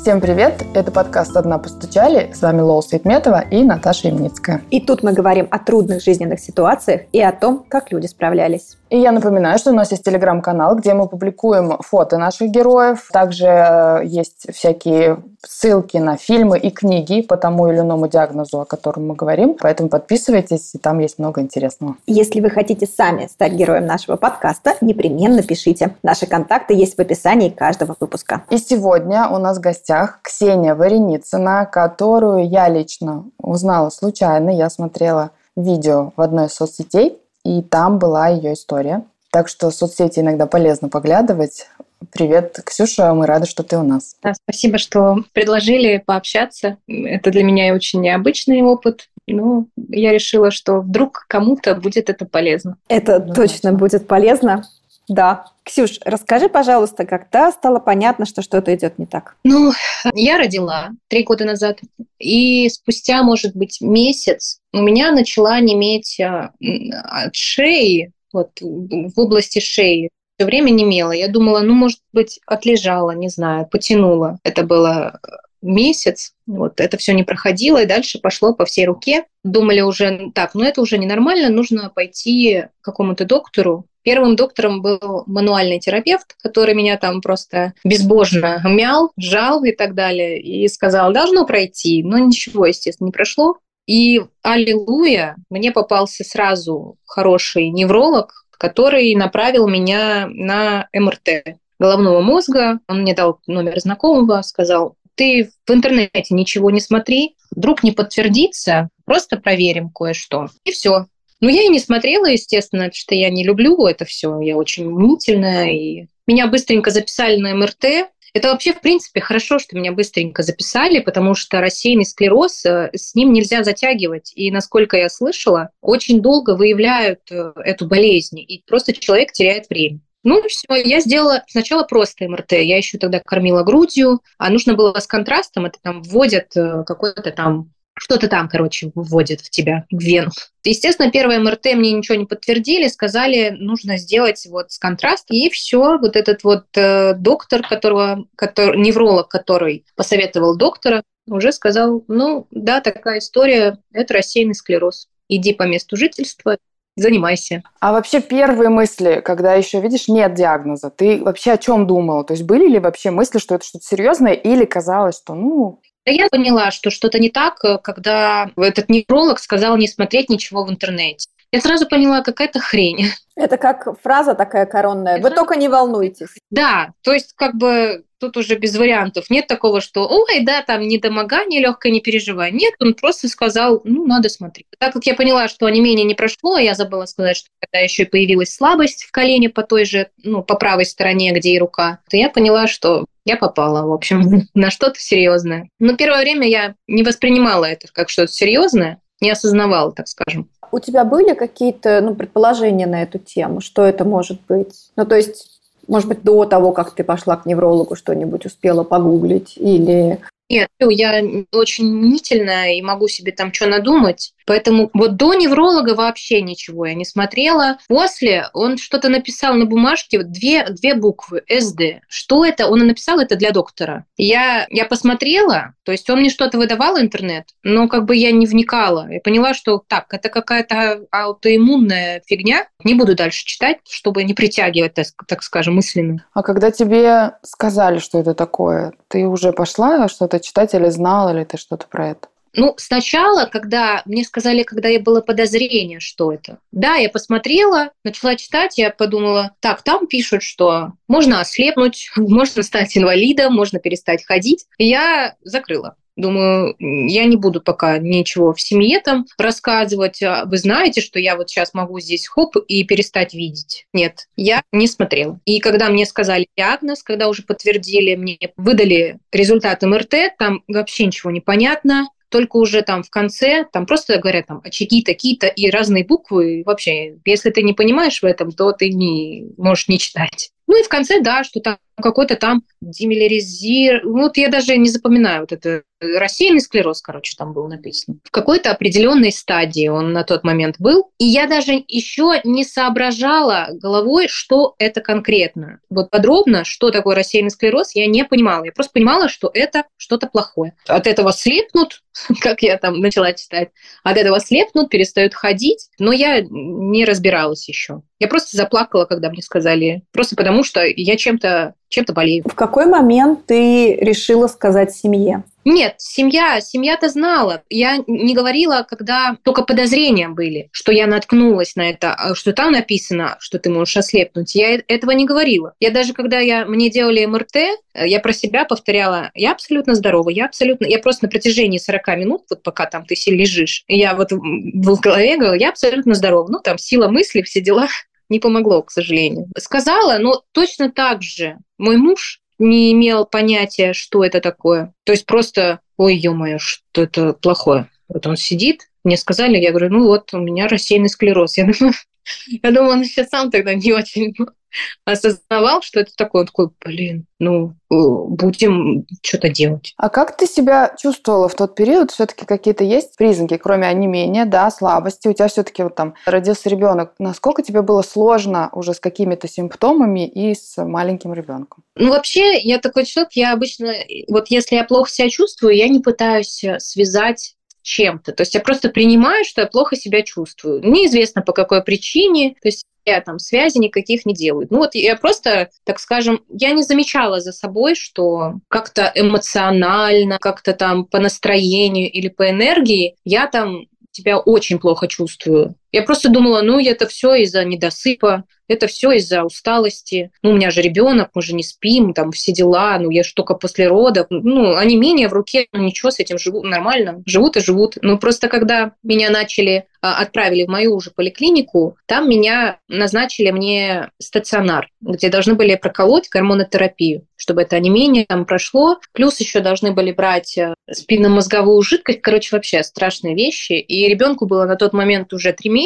Всем привет! Это подкаст «Одна постучали». С вами Лола Светметова и Наташа Ямницкая. И тут мы говорим о трудных жизненных ситуациях и о том, как люди справлялись. И я напоминаю, что у нас есть телеграм-канал, где мы публикуем фото наших героев. Также э, есть всякие ссылки на фильмы и книги по тому или иному диагнозу, о котором мы говорим. Поэтому подписывайтесь, и там есть много интересного. Если вы хотите сами стать героем нашего подкаста, непременно пишите. Наши контакты есть в описании каждого выпуска. И сегодня у нас в гостях Ксения Вареницына, которую я лично узнала случайно. Я смотрела видео в одной из соцсетей, и там была ее история. Так что в соцсети иногда полезно поглядывать. Привет, Ксюша, мы рады, что ты у нас. Да, спасибо, что предложили пообщаться. Это для меня очень необычный опыт. Ну, я решила, что вдруг кому-то будет это полезно. Это да, точно будет полезно. Да. Ксюш, расскажи, пожалуйста, когда стало понятно, что что-то идет не так? Ну, я родила три года назад, и спустя, может быть, месяц у меня начала неметь а, от шеи, вот в области шеи, все время немела. Я думала, ну, может быть, отлежала, не знаю, потянула. Это было месяц, вот это все не проходило, и дальше пошло по всей руке. Думали уже, так, ну это уже ненормально, нужно пойти к какому-то доктору, Первым доктором был мануальный терапевт, который меня там просто безбожно мял, жал и так далее, и сказал, должно пройти. Но ничего, естественно, не прошло. И аллилуйя, мне попался сразу хороший невролог, который направил меня на МРТ головного мозга. Он мне дал номер знакомого, сказал, ты в интернете ничего не смотри, вдруг не подтвердится, просто проверим кое-что. И все. Ну, я и не смотрела, естественно, потому что я не люблю это все. Я очень мнительная. И меня быстренько записали на МРТ. Это вообще, в принципе, хорошо, что меня быстренько записали, потому что рассеянный склероз, э, с ним нельзя затягивать. И, насколько я слышала, очень долго выявляют э, эту болезнь, и просто человек теряет время. Ну, все, я сделала сначала просто МРТ. Я еще тогда кормила грудью, а нужно было с контрастом, это там вводят э, какой-то там что-то там, короче, вводит в тебя, в вену. Естественно, первое МРТ мне ничего не подтвердили, сказали, нужно сделать вот с контрастом, и все, вот этот вот э, доктор, которого, который, невролог, который посоветовал доктора, уже сказал, ну, да, такая история, это рассеянный склероз. Иди по месту жительства, занимайся. А вообще первые мысли, когда еще, видишь, нет диагноза, ты вообще о чем думала? То есть были ли вообще мысли, что это что-то серьезное, или казалось, что, ну, да я поняла, что что-то не так, э, когда этот невролог сказал не смотреть ничего в интернете. Я сразу поняла, какая-то хрень. Это как фраза такая коронная. Вы только не волнуйтесь. Да, то есть как бы тут уже без вариантов. Нет такого, что ой, да, там недомогание легкое, не переживай. Нет, он просто сказал, ну, надо смотреть. Так как я поняла, что онемение не прошло, я забыла сказать, что когда еще и появилась слабость в колене по той же, ну, по правой стороне, где и рука, то я поняла, что я попала, в общем, на что-то серьезное. Но первое время я не воспринимала это как что-то серьезное, не осознавала, так скажем. У тебя были какие-то ну, предположения на эту тему, что это может быть? Ну, то есть, может быть, до того, как ты пошла к неврологу, что-нибудь успела погуглить или нет, я очень мнительная и могу себе там что надумать. Поэтому вот до невролога вообще ничего я не смотрела. После он что-то написал на бумажке, две, две буквы, СД. Что это? Он написал это для доктора. Я, я посмотрела, то есть он мне что-то выдавал интернет, но как бы я не вникала. Я поняла, что так, это какая-то аутоиммунная фигня. Не буду дальше читать, чтобы не притягивать, так, так скажем, мысленно. А когда тебе сказали, что это такое, ты уже пошла что-то читать или знала ли ты что-то про это? Ну, сначала, когда мне сказали, когда я было подозрение, что это. Да, я посмотрела, начала читать, я подумала, так, там пишут, что можно ослепнуть, можно стать инвалидом, можно перестать ходить. И я закрыла. Думаю, я не буду пока ничего в семье там рассказывать. А вы знаете, что я вот сейчас могу здесь хоп и перестать видеть. Нет, я не смотрела. И когда мне сказали диагноз, когда уже подтвердили, мне выдали результат МРТ, там вообще ничего не понятно только уже там в конце, там просто говорят там очаги такие-то и разные буквы. Вообще, если ты не понимаешь в этом, то ты не можешь не читать. Ну и в конце, да, что там какой-то там демиляризир... Ну, вот я даже не запоминаю вот это рассеянный склероз, короче, там было написано. В какой-то определенной стадии он на тот момент был. И я даже еще не соображала головой, что это конкретно. Вот подробно, что такое рассеянный склероз, я не понимала. Я просто понимала, что это что-то плохое. От этого слепнут, как я там начала читать, от этого слепнут, перестают ходить. Но я не разбиралась еще. Я просто заплакала, когда мне сказали. Просто потому, что я чем-то чем-то болею. В какой момент ты решила сказать семье? Нет, семья, семья-то знала. Я не говорила, когда только подозрения были, что я наткнулась на это, а что там написано, что ты можешь ослепнуть. Я этого не говорила. Я даже, когда я, мне делали МРТ, я про себя повторяла, я абсолютно здорова, я абсолютно... Я просто на протяжении 40 минут, вот пока там ты лежишь, я вот в голове говорила, я абсолютно здорова. Ну, там сила мысли, все дела не помогло, к сожалению. Сказала, но точно так же мой муж не имел понятия, что это такое. То есть просто, ой, ё-моё, что это плохое. Вот он сидит, мне сказали, я говорю, ну вот, у меня рассеянный склероз. Я думаю, я думаю, он еще сам тогда не очень осознавал, что это такое. Он такой, блин, ну, э, будем что-то делать. А как ты себя чувствовала в тот период? Все-таки какие-то есть признаки, кроме онемения, да, слабости? У тебя все-таки вот там родился ребенок. Насколько тебе было сложно уже с какими-то симптомами и с маленьким ребенком? Ну, вообще, я такой человек, я обычно, вот если я плохо себя чувствую, я не пытаюсь э, связать чем-то. То есть я просто принимаю, что я плохо себя чувствую. Неизвестно по какой причине. То есть я там связи никаких не делаю. Ну вот я просто, так скажем, я не замечала за собой, что как-то эмоционально, как-то там по настроению или по энергии я там себя очень плохо чувствую. Я просто думала, ну, это все из-за недосыпа, это все из-за усталости. Ну, у меня же ребенок, мы же не спим, там все дела, ну, я же только после родов. Ну, они менее в руке, ну, ничего, с этим живут нормально, живут и живут. Ну, просто когда меня начали, а, отправили в мою уже поликлинику, там меня назначили мне стационар, где должны были проколоть гормонотерапию, чтобы это онемение там прошло. Плюс еще должны были брать э, спинномозговую жидкость. Короче, вообще страшные вещи. И ребенку было на тот момент уже три месяца.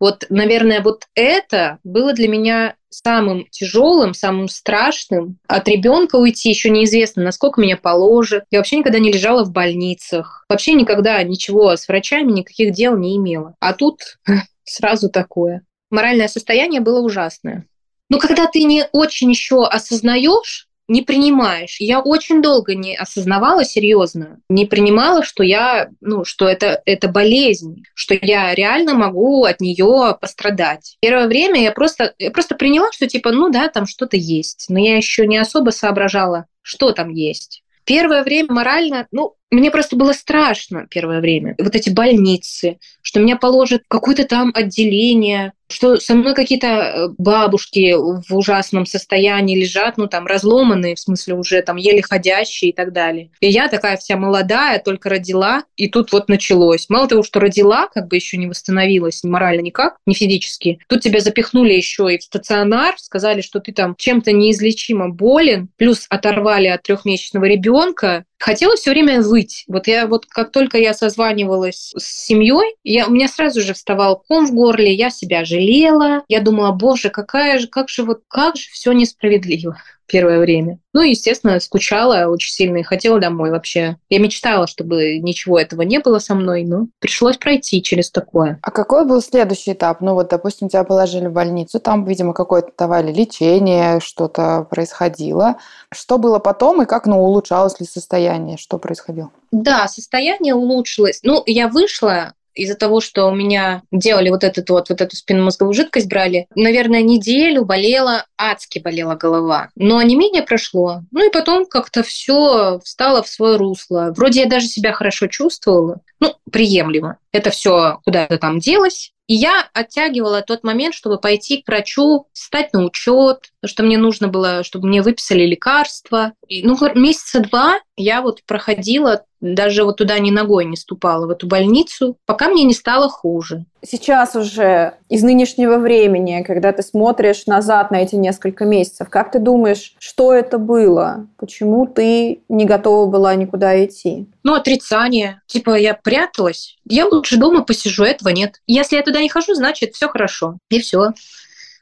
Вот, наверное, вот это было для меня самым тяжелым, самым страшным. От ребенка уйти еще неизвестно, насколько меня положат. Я вообще никогда не лежала в больницах. Вообще никогда ничего с врачами, никаких дел не имела. А тут сразу такое. Моральное состояние было ужасное. Но когда ты не очень еще осознаешь, не принимаешь. Я очень долго не осознавала серьезно, не принимала, что я, ну, что это, это болезнь, что я реально могу от нее пострадать. Первое время я просто, я просто приняла, что типа, ну да, там что-то есть, но я еще не особо соображала, что там есть. Первое время морально, ну, мне просто было страшно первое время. Вот эти больницы, что меня положат в какое-то там отделение, что со мной какие-то э, бабушки в ужасном состоянии лежат, ну там разломанные, в смысле уже там еле ходящие и так далее. И я такая вся молодая, только родила, и тут вот началось. Мало того, что родила, как бы еще не восстановилась морально никак, ни физически, тут тебя запихнули еще и в стационар, сказали, что ты там чем-то неизлечимо болен, плюс оторвали от трехмесячного ребенка, Хотела все время выть. Вот я вот как только я созванивалась с семьей, я, у меня сразу же вставал ком в горле, я себя жалела. Я думала, боже, какая же, как же вот, как же все несправедливо первое время. Ну, естественно, скучала очень сильно и хотела домой вообще. Я мечтала, чтобы ничего этого не было со мной, но пришлось пройти через такое. А какой был следующий этап? Ну, вот, допустим, тебя положили в больницу, там, видимо, какое-то давали лечение, что-то происходило. Что было потом и как, ну, улучшалось ли состояние? Что происходило? Да, состояние улучшилось. Ну, я вышла из-за того, что у меня делали вот, этот вот, вот эту спинномозговую жидкость, брали, наверное, неделю болела, адски болела голова. Но не менее прошло. Ну и потом как-то все встало в свое русло. Вроде я даже себя хорошо чувствовала. Ну, приемлемо. Это все куда-то там делось. И я оттягивала тот момент, чтобы пойти к врачу, стать на учет, что мне нужно было, чтобы мне выписали лекарства. И, ну, месяца два я вот проходила, даже вот туда ни ногой не ступала, в эту больницу, пока мне не стало хуже. Сейчас уже из нынешнего времени, когда ты смотришь назад на эти несколько месяцев, как ты думаешь, что это было? Почему ты не готова была никуда идти? Ну, отрицание. Типа, я пряталась. Я лучше дома посижу, этого нет. Если я туда не хожу, значит, все хорошо. И все.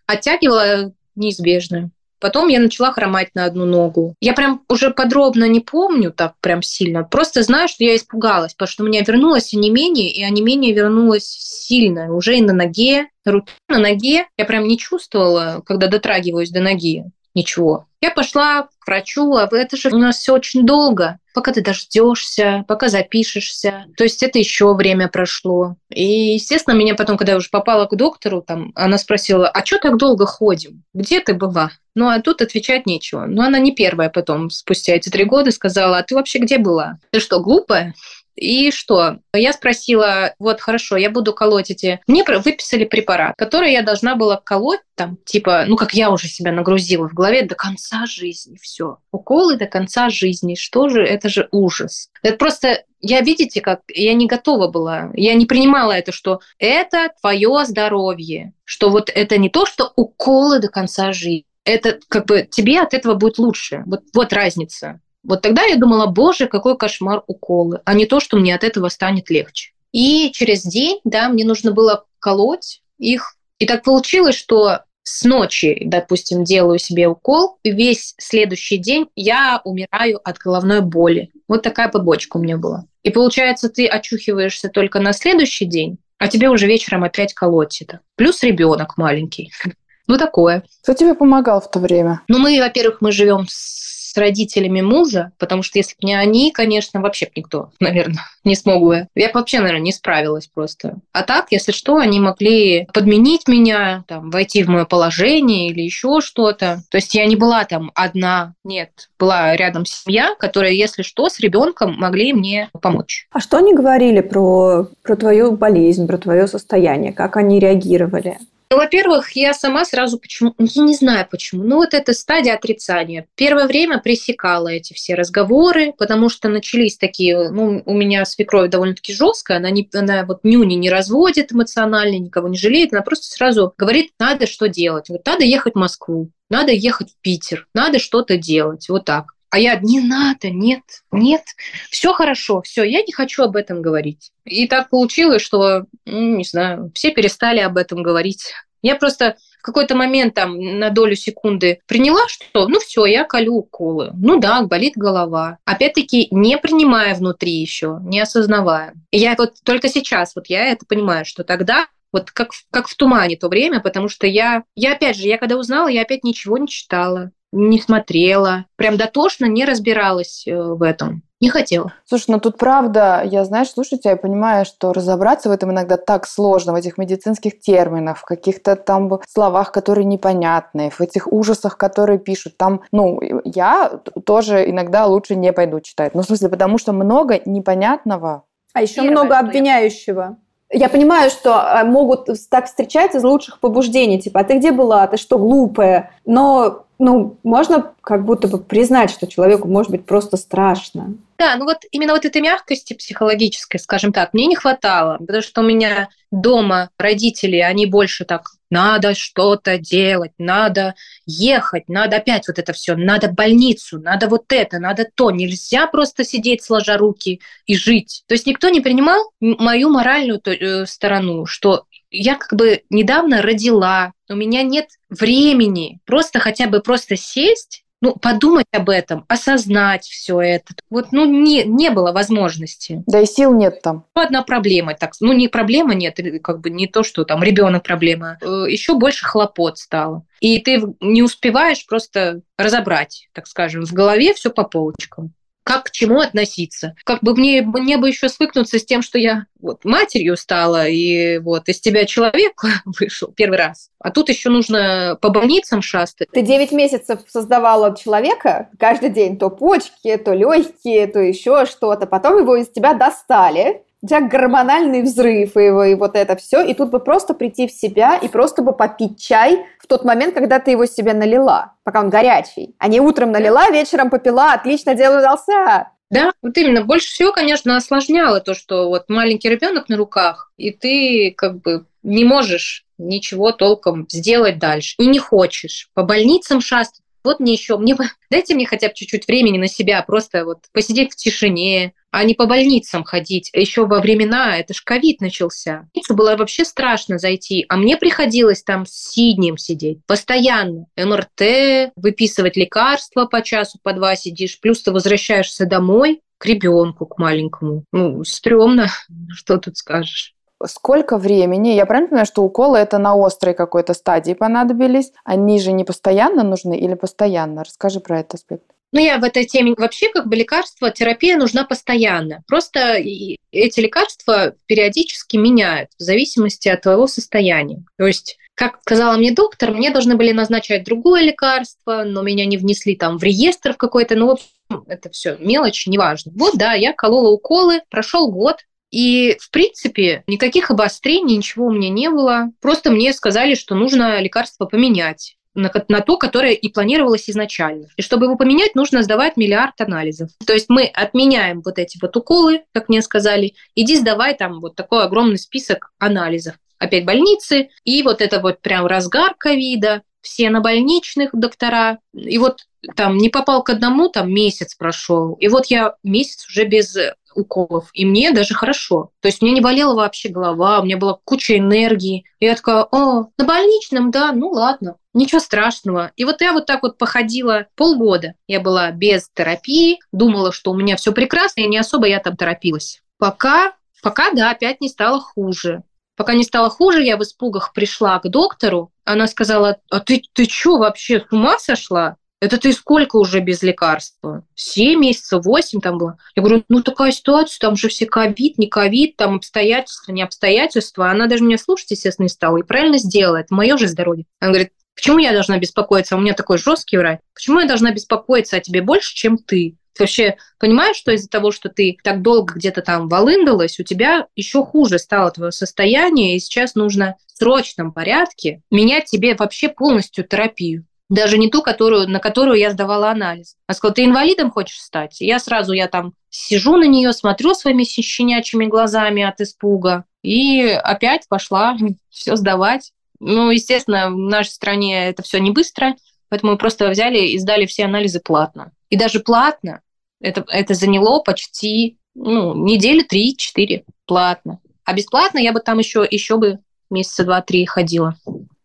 Оттягивала неизбежно. Потом я начала хромать на одну ногу. Я прям уже подробно не помню так прям сильно. Просто знаю, что я испугалась, потому что у меня вернулось онемение, и онемение вернулось сильно. Уже и на ноге, руки на ноге. Я прям не чувствовала, когда дотрагиваюсь до ноги ничего. Я пошла к врачу, а это же у нас все очень долго, пока ты дождешься, пока запишешься. То есть это еще время прошло. И, естественно, меня потом, когда я уже попала к доктору, там, она спросила, а что так долго ходим? Где ты была? Ну, а тут отвечать нечего. Но она не первая потом, спустя эти три года, сказала, а ты вообще где была? Ты что, глупая? И что? Я спросила, вот хорошо, я буду колоть эти... Мне выписали препарат, который я должна была колоть там, типа, ну, как я уже себя нагрузила в голове, до конца жизни, все. Уколы до конца жизни, что же, это же ужас. Это просто я, видите, как я не готова была, я не принимала это, что это твое здоровье, что вот это не то, что уколы до конца жизни, это как бы тебе от этого будет лучше. Вот, вот разница. Вот тогда я думала, боже, какой кошмар уколы, а не то, что мне от этого станет легче. И через день, да, мне нужно было колоть их. И так получилось, что с ночи, допустим, делаю себе укол, и весь следующий день я умираю от головной боли. Вот такая побочка у меня была. И получается, ты очухиваешься только на следующий день, а тебе уже вечером опять колоть это. Плюс ребенок маленький. Ну, такое. Кто тебе помогал в то время? Ну, мы, во-первых, мы живем с с родителями мужа, потому что если бы не они, конечно, вообще никто, наверное, не смог бы. Я бы вообще, наверное, не справилась просто. А так, если что, они могли подменить меня, там, войти в мое положение или еще что-то. То есть я не была там одна, нет, была рядом семья, которая, если что, с ребенком могли мне помочь. А что они говорили про, про твою болезнь, про твое состояние? Как они реагировали? Ну, во-первых, я сама сразу почему, я не знаю почему, ну вот это стадия отрицания. Первое время пресекала эти все разговоры, потому что начались такие, ну, у меня свекровь довольно-таки жесткая, она, не, она вот нюни не разводит эмоционально, никого не жалеет, она просто сразу говорит, надо что делать. Вот надо ехать в Москву, надо ехать в Питер, надо что-то делать, вот так. А я, не надо, нет, нет, все хорошо, все, я не хочу об этом говорить. И так получилось, что, ну, не знаю, все перестали об этом говорить. Я просто в какой-то момент там на долю секунды приняла, что ну все, я колю уколы. Ну да, болит голова. Опять-таки не принимая внутри еще, не осознавая. И я вот только сейчас вот я это понимаю, что тогда вот как, как в тумане то время, потому что я, я опять же, я когда узнала, я опять ничего не читала не смотрела, прям дотошно не разбиралась э, в этом. Не хотела. Слушай, ну тут правда, я, знаешь, слушаю тебя и понимаю, что разобраться в этом иногда так сложно, в этих медицинских терминах, в каких-то там словах, которые непонятные, в этих ужасах, которые пишут. Там, ну, я тоже иногда лучше не пойду читать. Ну, в смысле, потому что много непонятного. А еще Первое, много обвиняющего. Я понимаю, что э, могут так встречать из лучших побуждений, типа, а ты где была, ты что, глупая? Но ну, можно как будто бы признать, что человеку может быть просто страшно. Да, ну вот именно вот этой мягкости психологической, скажем так, мне не хватало, потому что у меня дома родители, они больше так, надо что-то делать, надо ехать, надо опять вот это все, надо больницу, надо вот это, надо то. Нельзя просто сидеть сложа руки и жить. То есть никто не принимал мою моральную э, сторону, что я как бы недавно родила, у меня нет времени просто хотя бы просто сесть ну, подумать об этом, осознать все это. Вот, ну, не, не было возможности. Да и сил нет там. Одна проблема, так, ну, не проблема нет, как бы не то, что там ребенок проблема, э, еще больше хлопот стало. И ты не успеваешь просто разобрать, так скажем, в голове все по полочкам как к чему относиться. Как бы мне, мне бы еще свыкнуться с тем, что я вот матерью стала, и вот из тебя человек вышел первый раз. А тут еще нужно по больницам шастать. Ты 9 месяцев создавала человека каждый день, то почки, то легкие, то еще что-то. Потом его из тебя достали, тебя гормональный взрыв и, его, и вот это все, и тут бы просто прийти в себя и просто бы попить чай в тот момент, когда ты его себе налила, пока он горячий. А не утром налила, вечером попила, отлично, дело удался. Да, вот именно. Больше всего, конечно, осложняло то, что вот маленький ребенок на руках, и ты как бы не можешь ничего толком сделать дальше. И не хочешь. По больницам шастать вот мне еще, мне, дайте мне хотя бы чуть-чуть времени на себя, просто вот посидеть в тишине, а не по больницам ходить. Еще во времена, это ж ковид начался. Было вообще страшно зайти, а мне приходилось там с сиднем сидеть постоянно. МРТ, выписывать лекарства по часу, по два сидишь, плюс ты возвращаешься домой к ребенку, к маленькому. Ну, стрёмно, что тут скажешь. Сколько времени? Я правильно понимаю, что уколы это на острой какой-то стадии понадобились? Они же не постоянно нужны или постоянно? Расскажи про этот аспект. Ну, я в этой теме вообще как бы лекарства, терапия нужна постоянно. Просто эти лекарства периодически меняют в зависимости от твоего состояния. То есть как сказала мне доктор, мне должны были назначать другое лекарство, но меня не внесли там в реестр в какой-то, ну, в общем, это все мелочь, неважно. Вот, да, я колола уколы, прошел год, и, в принципе, никаких обострений, ничего у меня не было. Просто мне сказали, что нужно лекарство поменять на, то, которое и планировалось изначально. И чтобы его поменять, нужно сдавать миллиард анализов. То есть мы отменяем вот эти вот уколы, как мне сказали, иди сдавай там вот такой огромный список анализов. Опять больницы, и вот это вот прям разгар ковида, все на больничных доктора. И вот там не попал к одному, там месяц прошел. И вот я месяц уже без уколов, и мне даже хорошо. То есть мне не болела вообще голова, у меня была куча энергии. И я такая, о, на больничном, да, ну ладно, ничего страшного. И вот я вот так вот походила полгода. Я была без терапии, думала, что у меня все прекрасно, и не особо я там торопилась. Пока, пока, да, опять не стало хуже. Пока не стало хуже, я в испугах пришла к доктору. Она сказала, а ты, ты что вообще, с ума сошла? Это ты сколько уже без лекарства? Семь месяцев, восемь там было. Я говорю, ну такая ситуация, там же все ковид, не ковид, там обстоятельства, не обстоятельства. Она даже меня слушать, естественно, не стала. И правильно сделала, это мое же здоровье. Она говорит, почему я должна беспокоиться? У меня такой жесткий врач. Почему я должна беспокоиться о тебе больше, чем ты? Ты вообще понимаешь, что из-за того, что ты так долго где-то там волындалась, у тебя еще хуже стало твое состояние, и сейчас нужно в срочном порядке менять тебе вообще полностью терапию даже не ту, которую, на которую я сдавала анализ. Она сказала, ты инвалидом хочешь стать? Я сразу, я там сижу на нее, смотрю своими щенячьими глазами от испуга, и опять пошла все сдавать. Ну, естественно, в нашей стране это все не быстро, поэтому мы просто взяли и сдали все анализы платно. И даже платно это, это заняло почти ну, недели три-четыре платно. А бесплатно я бы там еще, еще бы месяца два-три ходила.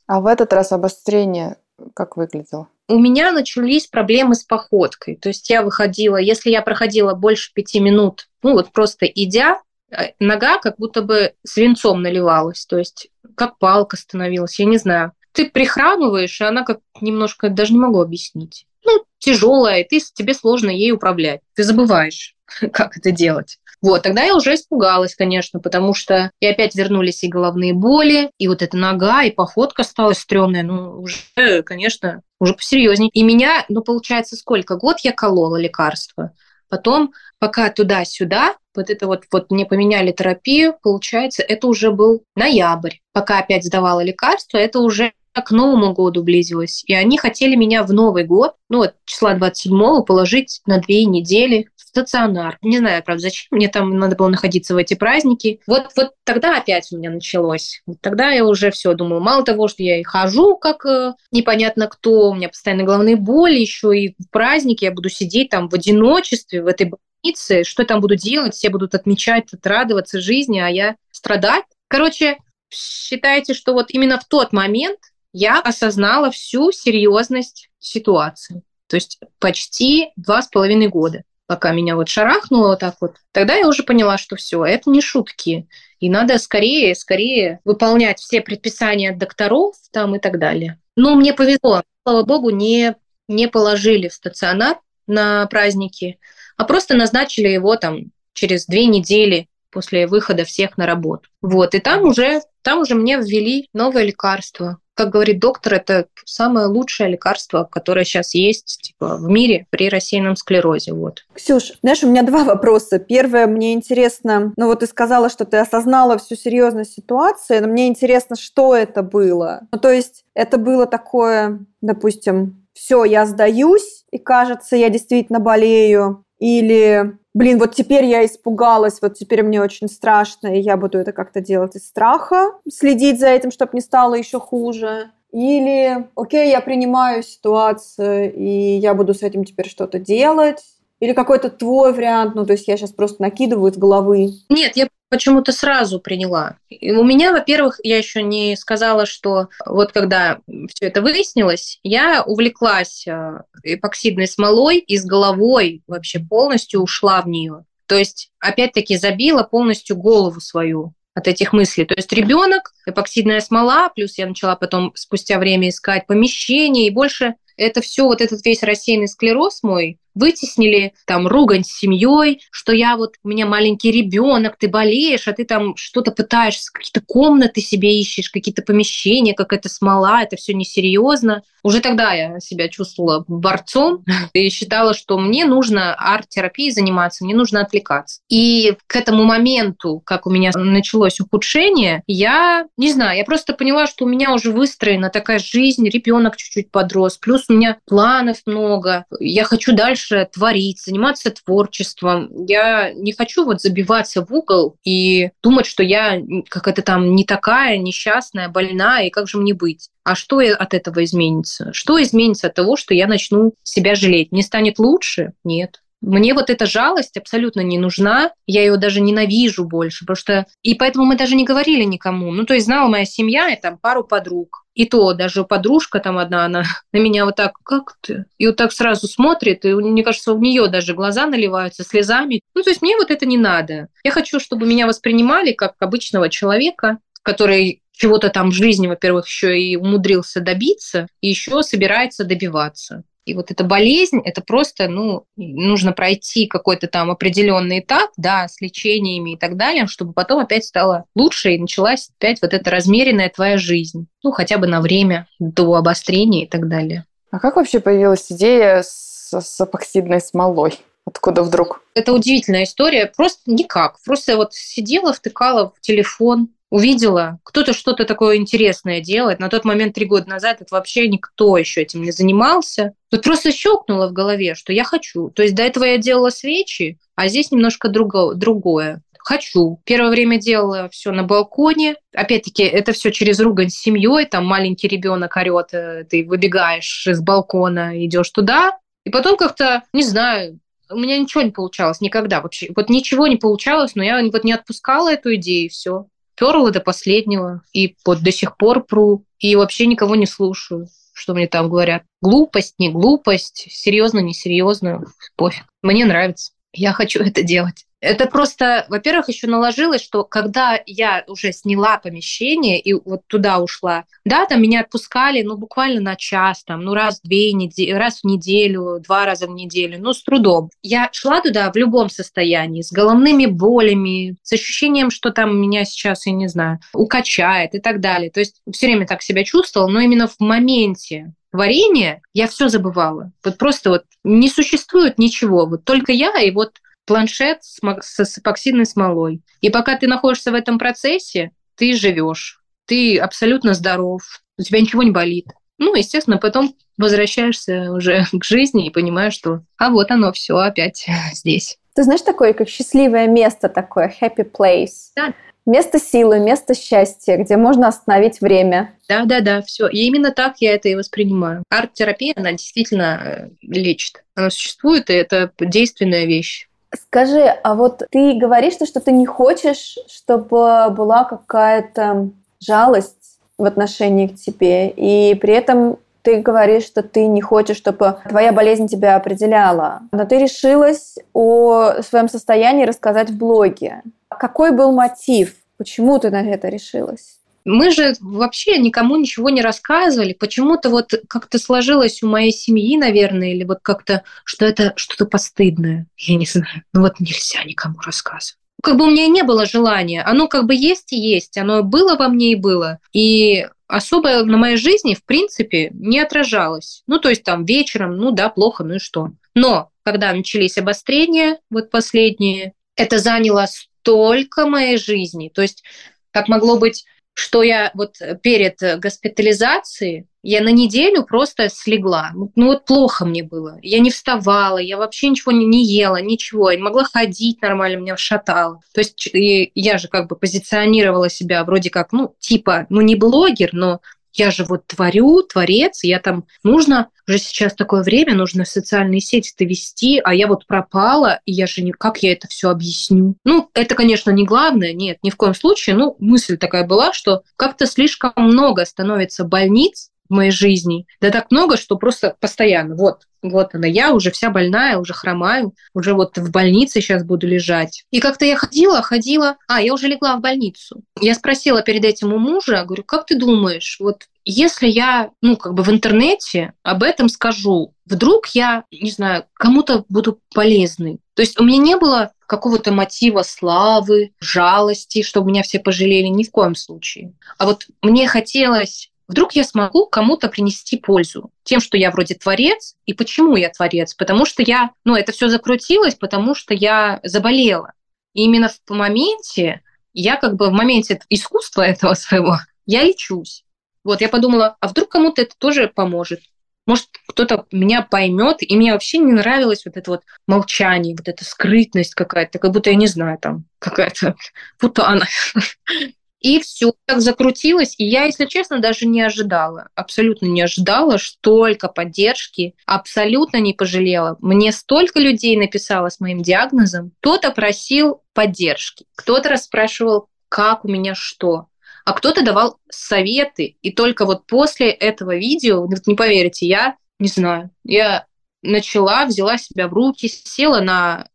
А в этот раз обострение как выглядело? У меня начались проблемы с походкой. То есть я выходила, если я проходила больше пяти минут, ну вот просто идя, э, нога как будто бы свинцом наливалась, то есть как палка становилась, я не знаю. Ты прихрамываешь, и она как немножко, даже не могу объяснить. Ну, тяжелая, и ты, тебе сложно ей управлять. Ты забываешь, как это делать. Вот, тогда я уже испугалась, конечно, потому что и опять вернулись и головные боли, и вот эта нога, и походка стала стрёмная. Ну, уже, конечно, уже посерьезнее. И меня, ну, получается, сколько? Год я колола лекарства. Потом, пока туда-сюда, вот это вот, вот мне поменяли терапию, получается, это уже был ноябрь. Пока опять сдавала лекарства, это уже к Новому году близилось. И они хотели меня в Новый год, ну вот числа 27-го, положить на две недели стационар. Не знаю, правда, зачем мне там надо было находиться в эти праздники. Вот, вот тогда опять у меня началось. Вот тогда я уже все думаю, мало того, что я и хожу как э, непонятно кто, у меня постоянно головные боли, еще и в празднике я буду сидеть там в одиночестве в этой больнице, что я там буду делать, все будут отмечать, радоваться жизни, а я страдать. Короче, считайте, что вот именно в тот момент я осознала всю серьезность ситуации. То есть почти два с половиной года пока меня вот шарахнуло вот так вот, тогда я уже поняла, что все, это не шутки. И надо скорее, скорее выполнять все предписания докторов там и так далее. Но мне повезло, слава богу, не, не положили в стационар на праздники, а просто назначили его там через две недели после выхода всех на работу. Вот, и там уже, там уже мне ввели новое лекарство, как говорит доктор, это самое лучшее лекарство, которое сейчас есть типа, в мире при рассеянном склерозе. Вот. Ксюш, знаешь, у меня два вопроса. Первое, мне интересно, ну вот ты сказала, что ты осознала всю серьезность ситуации, но мне интересно, что это было. Ну то есть это было такое, допустим, все, я сдаюсь, и кажется, я действительно болею, или блин, вот теперь я испугалась, вот теперь мне очень страшно, и я буду это как-то делать из страха, следить за этим, чтобы не стало еще хуже. Или, окей, я принимаю ситуацию, и я буду с этим теперь что-то делать, или какой-то твой вариант, ну, то есть я сейчас просто накидываю из головы? Нет, я почему-то сразу приняла. И у меня, во-первых, я еще не сказала, что вот когда все это выяснилось, я увлеклась э, эпоксидной смолой и с головой вообще полностью ушла в нее. То есть, опять-таки, забила полностью голову свою от этих мыслей. То есть ребенок, эпоксидная смола, плюс я начала потом спустя время искать помещение, и больше это все, вот этот весь рассеянный склероз мой, вытеснили там ругань с семьей, что я вот, у меня маленький ребенок, ты болеешь, а ты там что-то пытаешься, какие-то комнаты себе ищешь, какие-то помещения, какая-то смола, это все несерьезно. Уже тогда я себя чувствовала борцом и считала, что мне нужно арт-терапией заниматься, мне нужно отвлекаться. И к этому моменту, как у меня началось ухудшение, я, не знаю, я просто поняла, что у меня уже выстроена такая жизнь, ребенок чуть-чуть подрос, плюс у меня планов много, я хочу дальше дальше творить, заниматься творчеством. Я не хочу вот забиваться в угол и думать, что я как-то там не такая, несчастная, больная, и как же мне быть? А что от этого изменится? Что изменится от того, что я начну себя жалеть? Мне станет лучше? Нет. Мне вот эта жалость абсолютно не нужна, я ее даже ненавижу больше, потому что... И поэтому мы даже не говорили никому. Ну, то есть знала моя семья и там пару подруг. И то даже подружка там одна, она на меня вот так, как ты? И вот так сразу смотрит, и мне кажется, у нее даже глаза наливаются слезами. Ну, то есть мне вот это не надо. Я хочу, чтобы меня воспринимали как обычного человека, который чего-то там в жизни, во-первых, еще и умудрился добиться, и еще собирается добиваться. И вот эта болезнь, это просто, ну, нужно пройти какой-то там определенный этап, да, с лечениями и так далее, чтобы потом опять стало лучше и началась опять вот эта размеренная твоя жизнь. Ну, хотя бы на время до обострения и так далее. А как вообще появилась идея с, с эпоксидной смолой? Откуда вдруг? Это удивительная история. Просто никак. Просто вот сидела, втыкала в телефон, увидела, кто-то что-то такое интересное делает. На тот момент, три года назад, это вообще никто еще этим не занимался. Тут просто щелкнуло в голове, что я хочу. То есть до этого я делала свечи, а здесь немножко друго, другое. Хочу. Первое время делала все на балконе. Опять-таки, это все через ругань с семьей. Там маленький ребенок орет, э, ты выбегаешь из балкона, идешь туда. И потом как-то, не знаю, у меня ничего не получалось никогда вообще. Вот ничего не получалось, но я вот не отпускала эту идею, и все перла до последнего, и вот до сих пор пру, и вообще никого не слушаю, что мне там говорят. Глупость, не глупость, серьезно, не серьезно, пофиг. Мне нравится. Я хочу это делать. Это просто, во-первых, еще наложилось, что когда я уже сняла помещение и вот туда ушла, да, там меня отпускали, ну, буквально на час, там, ну, раз в две недели, раз в неделю, два раза в неделю, ну, с трудом. Я шла туда в любом состоянии, с головными болями, с ощущением, что там меня сейчас, я не знаю, укачает и так далее. То есть все время так себя чувствовала, но именно в моменте творения я все забывала. Вот просто вот не существует ничего. Вот только я и вот планшет с, с эпоксидной смолой. И пока ты находишься в этом процессе, ты живешь, ты абсолютно здоров, у тебя ничего не болит. Ну, естественно, потом возвращаешься уже к жизни и понимаешь, что а вот оно все опять здесь. Ты знаешь такое, как счастливое место такое, happy place? Да. Место силы, место счастья, где можно остановить время. Да, да, да, все. И именно так я это и воспринимаю. Арт-терапия, она действительно э, лечит. Она существует, и это действенная вещь. Скажи, а вот ты говоришь, что ты не хочешь, чтобы была какая-то жалость в отношении к тебе, и при этом ты говоришь, что ты не хочешь, чтобы твоя болезнь тебя определяла, но ты решилась о своем состоянии рассказать в блоге. Какой был мотив? Почему ты на это решилась? Мы же вообще никому ничего не рассказывали. Почему-то вот как-то сложилось у моей семьи, наверное, или вот как-то, что это что-то постыдное. Я не знаю. Ну вот нельзя никому рассказывать. Как бы у меня не было желания. Оно как бы есть и есть. Оно было во мне и было. И особо на моей жизни, в принципе, не отражалось. Ну, то есть там вечером, ну да, плохо, ну и что. Но когда начались обострения, вот последние, это заняло столько моей жизни. То есть как могло быть что я вот перед госпитализацией, я на неделю просто слегла. Ну, ну вот плохо мне было. Я не вставала, я вообще ничего не, не ела, ничего. Я не могла ходить нормально, меня шатало. То есть я же как бы позиционировала себя вроде как, ну, типа, ну не блогер, но я же вот творю, творец, я там, нужно, уже сейчас такое время, нужно социальные сети-то вести, а я вот пропала, и я же не, как я это все объясню? Ну, это, конечно, не главное, нет, ни в коем случае, ну, мысль такая была, что как-то слишком много становится больниц, моей жизни. Да так много, что просто постоянно. Вот, вот она, я уже вся больная, уже хромаю, уже вот в больнице сейчас буду лежать. И как-то я ходила, ходила, а, я уже легла в больницу. Я спросила перед этим у мужа, говорю, как ты думаешь, вот если я, ну, как бы в интернете об этом скажу, вдруг я, не знаю, кому-то буду полезной. То есть у меня не было какого-то мотива славы, жалости, чтобы меня все пожалели, ни в коем случае. А вот мне хотелось вдруг я смогу кому-то принести пользу тем, что я вроде творец. И почему я творец? Потому что я, ну, это все закрутилось, потому что я заболела. И именно в моменте, я как бы в моменте искусства этого своего, я лечусь. Вот, я подумала, а вдруг кому-то это тоже поможет? Может, кто-то меня поймет, и мне вообще не нравилось вот это вот молчание, вот эта скрытность какая-то, как будто я не знаю, там какая-то путана. И все так закрутилось. И я, если честно, даже не ожидала, абсолютно не ожидала столько поддержки, абсолютно не пожалела. Мне столько людей написало с моим диагнозом. Кто-то просил поддержки, кто-то расспрашивал, как у меня что, а кто-то давал советы. И только вот после этого видео, вот не поверите, я не знаю, я начала, взяла себя в руки, села на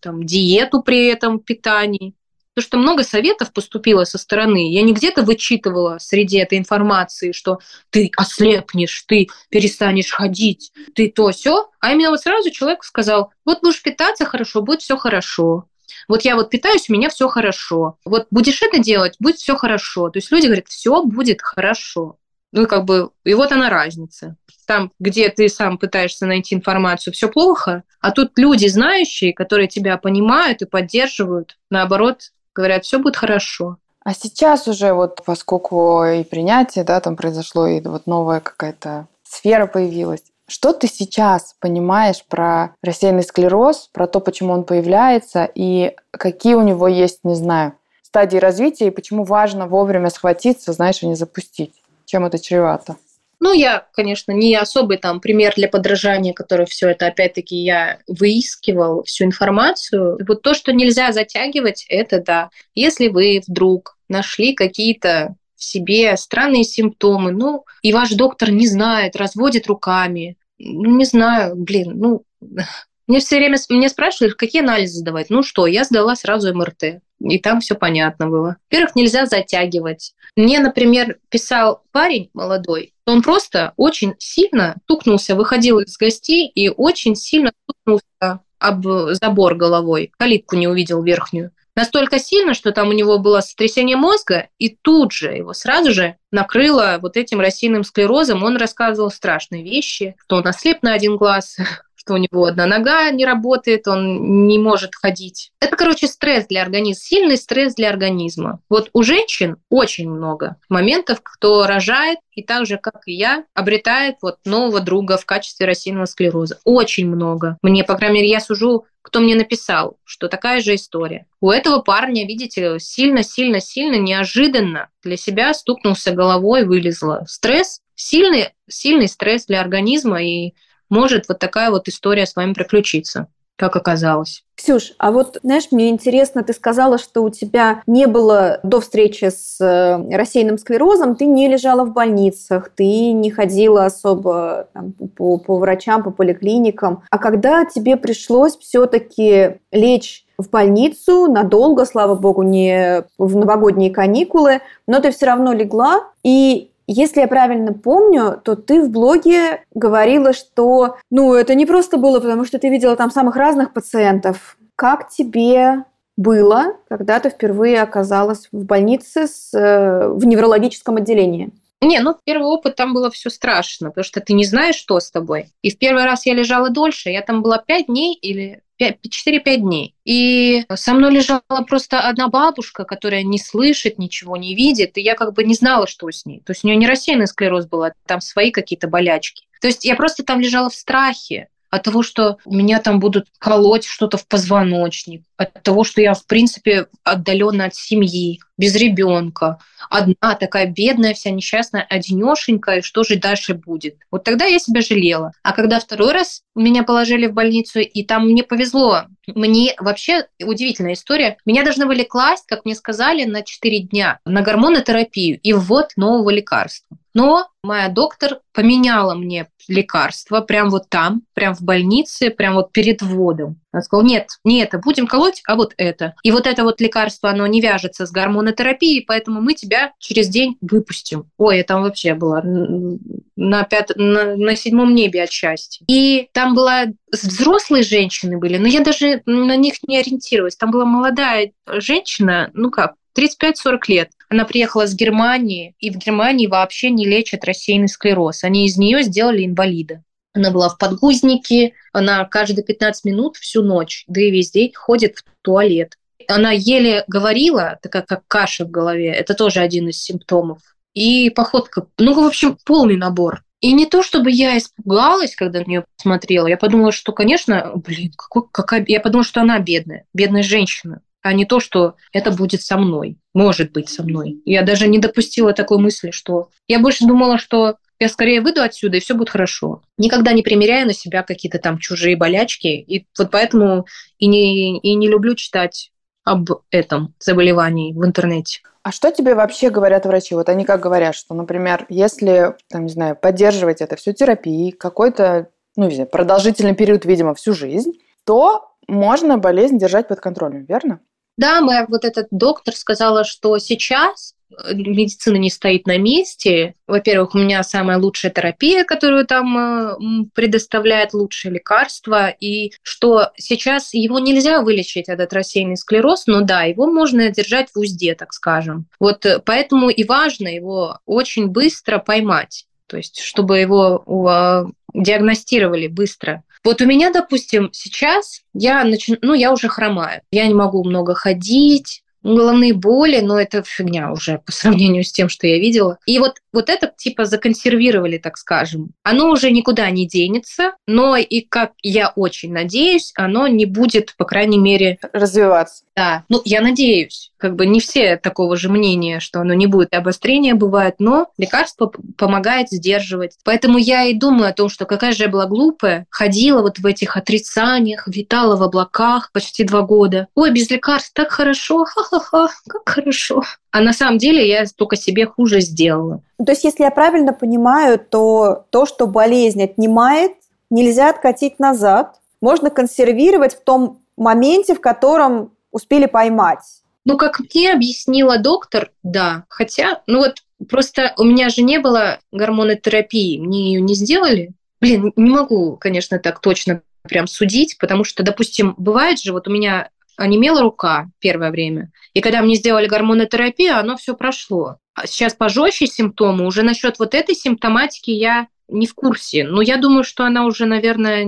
там, диету при этом питании, Потому что много советов поступило со стороны. Я не где-то вычитывала среди этой информации, что ты ослепнешь, ты перестанешь ходить, ты то все, а именно вот сразу человек сказал, вот будешь питаться хорошо, будет все хорошо. Вот я вот питаюсь, у меня все хорошо. Вот будешь это делать, будет все хорошо. То есть люди говорят, все будет хорошо. Ну, как бы, и вот она разница. Там, где ты сам пытаешься найти информацию, все плохо, а тут люди знающие, которые тебя понимают и поддерживают, наоборот, говорят, все будет хорошо. А сейчас уже вот, поскольку и принятие, да, там произошло, и вот новая какая-то сфера появилась, что ты сейчас понимаешь про рассеянный склероз, про то, почему он появляется, и какие у него есть, не знаю, стадии развития, и почему важно вовремя схватиться, знаешь, и не запустить? Чем это чревато? Ну, я, конечно, не особый там пример для подражания, который все это, опять-таки, я выискивал всю информацию. Вот то, что нельзя затягивать, это да. Если вы вдруг нашли какие-то в себе странные симптомы, ну, и ваш доктор не знает, разводит руками, ну, не знаю, блин, ну, мне все время мне спрашивали, какие анализы сдавать. Ну что, я сдала сразу МРТ и там все понятно было. Во-первых, нельзя затягивать. Мне, например, писал парень молодой, он просто очень сильно тукнулся, выходил из гостей и очень сильно тукнулся об забор головой, калитку не увидел верхнюю. Настолько сильно, что там у него было сотрясение мозга, и тут же его сразу же накрыло вот этим рассеянным склерозом. Он рассказывал страшные вещи, что он ослеп на один глаз, что у него одна нога не работает, он не может ходить. Это, короче, стресс для организма, сильный стресс для организма. Вот у женщин очень много моментов, кто рожает и так же, как и я, обретает вот нового друга в качестве рассеянного склероза. Очень много. Мне, по крайней мере, я сужу кто мне написал, что такая же история. У этого парня, видите, сильно-сильно-сильно неожиданно для себя стукнулся головой, вылезло. Стресс, сильный, сильный стресс для организма, и может вот такая вот история с вами приключиться как оказалось. Ксюш, а вот, знаешь, мне интересно, ты сказала, что у тебя не было до встречи с э, рассеянным склерозом, ты не лежала в больницах, ты не ходила особо там, по, по врачам, по поликлиникам. А когда тебе пришлось все-таки лечь в больницу надолго, слава богу, не в новогодние каникулы, но ты все равно легла, и если я правильно помню, то ты в блоге говорила, что ну, это не просто было, потому что ты видела там самых разных пациентов. Как тебе было, когда ты впервые оказалась в больнице с, э, в неврологическом отделении? Не, ну первый опыт там было все страшно, потому что ты не знаешь, что с тобой. И в первый раз я лежала дольше, я там была пять дней или 4-5 дней. И со мной лежала просто одна бабушка, которая не слышит, ничего не видит, и я как бы не знала, что с ней. То есть у нее не рассеянный склероз был, а там свои какие-то болячки. То есть я просто там лежала в страхе, от того, что меня там будут колоть что-то в позвоночник, от того, что я, в принципе, отдалена от семьи, без ребенка, одна такая бедная, вся несчастная, одинешенькая, что же дальше будет? Вот тогда я себя жалела. А когда второй раз меня положили в больницу, и там мне повезло, мне вообще удивительная история. Меня должны были класть, как мне сказали, на 4 дня на гормонотерапию и ввод нового лекарства. Но моя доктор поменяла мне лекарство прям вот там, прям в больнице, прям вот перед вводом. Она сказала, нет, не это будем колоть, а вот это. И вот это вот лекарство, оно не вяжется с гормонотерапией, поэтому мы тебя через день выпустим. Ой, я там вообще была на, пят... на, на седьмом небе от счастья. И там была взрослые женщины были, но я даже на них не ориентировалась. Там была молодая женщина, ну как, 35-40 лет. Она приехала с Германии, и в Германии вообще не лечат рассеянный склероз. Они из нее сделали инвалида. Она была в подгузнике, она каждые 15 минут всю ночь, да и весь день ходит в туалет. Она еле говорила, такая как каша в голове. Это тоже один из симптомов. И походка, ну, в общем, полный набор. И не то, чтобы я испугалась, когда на нее посмотрела. Я подумала, что, конечно, блин, какой, какая... Я подумала, что она бедная, бедная женщина а не то, что это будет со мной, может быть со мной. Я даже не допустила такой мысли, что я больше думала, что я скорее выйду отсюда, и все будет хорошо. Никогда не примеряя на себя какие-то там чужие болячки. И вот поэтому и не, и не люблю читать об этом заболевании в интернете. А что тебе вообще говорят врачи? Вот они как говорят, что, например, если, там, не знаю, поддерживать это всю терапией, какой-то, ну, не знаю, продолжительный период, видимо, всю жизнь, то можно болезнь держать под контролем, верно? Да, моя вот этот доктор сказала, что сейчас э, медицина не стоит на месте. Во-первых, у меня самая лучшая терапия, которую там э, предоставляет лучшие лекарства, и что сейчас его нельзя вылечить, этот рассеянный склероз, но да, его можно держать в узде, так скажем. Вот э, поэтому и важно его очень быстро поймать, то есть чтобы его диагностировали быстро. Вот у меня, допустим, сейчас я начну, ну, я уже хромаю. Я не могу много ходить, головные боли, но это фигня уже по сравнению с тем, что я видела. И вот, вот это типа законсервировали, так скажем. Оно уже никуда не денется, но и, как я очень надеюсь, оно не будет, по крайней мере... Развиваться. Да, ну, я надеюсь. Как бы не все такого же мнения, что оно не будет. Обострения бывает, но лекарство помогает сдерживать. Поэтому я и думаю о том, что какая же я была глупая, ходила вот в этих отрицаниях, витала в облаках почти два года. Ой, без лекарств так хорошо, ха-ха-ха, как хорошо. А на самом деле я только себе хуже сделала. То есть, если я правильно понимаю, то то, что болезнь отнимает, нельзя откатить назад. Можно консервировать в том моменте, в котором успели поймать. Ну, как мне объяснила доктор, да. Хотя, ну вот просто у меня же не было гормонотерапии, мне ее не сделали. Блин, не могу, конечно, так точно прям судить, потому что, допустим, бывает же, вот у меня онемела рука первое время, и когда мне сделали гормонотерапию, оно все прошло. А сейчас пожестче симптомы, уже насчет вот этой симптоматики я не в курсе. Но я думаю, что она уже, наверное,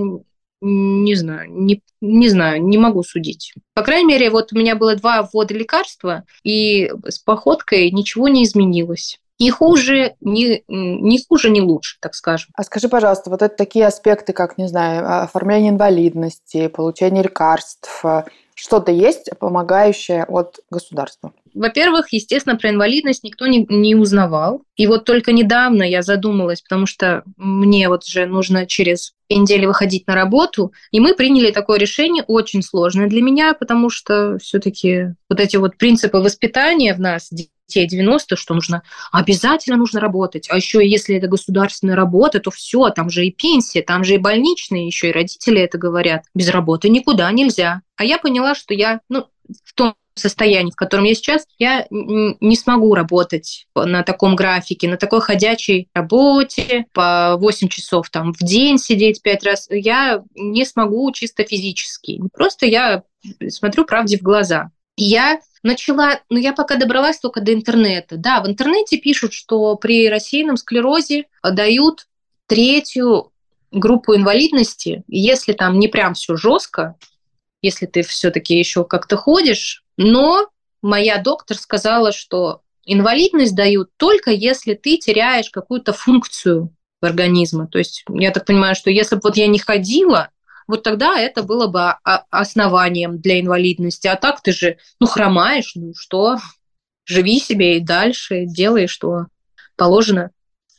не знаю, не, не знаю, не могу судить. По крайней мере, вот у меня было два ввода лекарства, и с походкой ничего не изменилось. Ни хуже, ни, ни хуже, ни лучше, так скажем. А скажи, пожалуйста, вот это такие аспекты, как, не знаю, оформление инвалидности, получение лекарств, что-то есть помогающее от государства? Во-первых, естественно, про инвалидность никто не, не узнавал. И вот только недавно я задумалась, потому что мне вот уже нужно через недели выходить на работу, и мы приняли такое решение, очень сложное для меня, потому что все-таки вот эти вот принципы воспитания в нас, детей 90 что нужно обязательно нужно работать. А еще если это государственная работа, то все, там же и пенсия, там же и больничные, еще и родители это говорят. Без работы никуда нельзя. А я поняла, что я, ну, в том состоянии, в котором я сейчас, я не смогу работать на таком графике, на такой ходячей работе, по 8 часов там в день сидеть 5 раз. Я не смогу чисто физически. Просто я смотрю правде в глаза. Я начала, ну я пока добралась только до интернета. Да, в интернете пишут, что при рассеянном склерозе дают третью группу инвалидности, если там не прям все жестко, если ты все-таки еще как-то ходишь, но моя доктор сказала, что инвалидность дают только если ты теряешь какую-то функцию организма. То есть я так понимаю, что если бы вот я не ходила, вот тогда это было бы основанием для инвалидности. А так ты же, ну, хромаешь, ну что, живи себе и дальше, делай, что положено.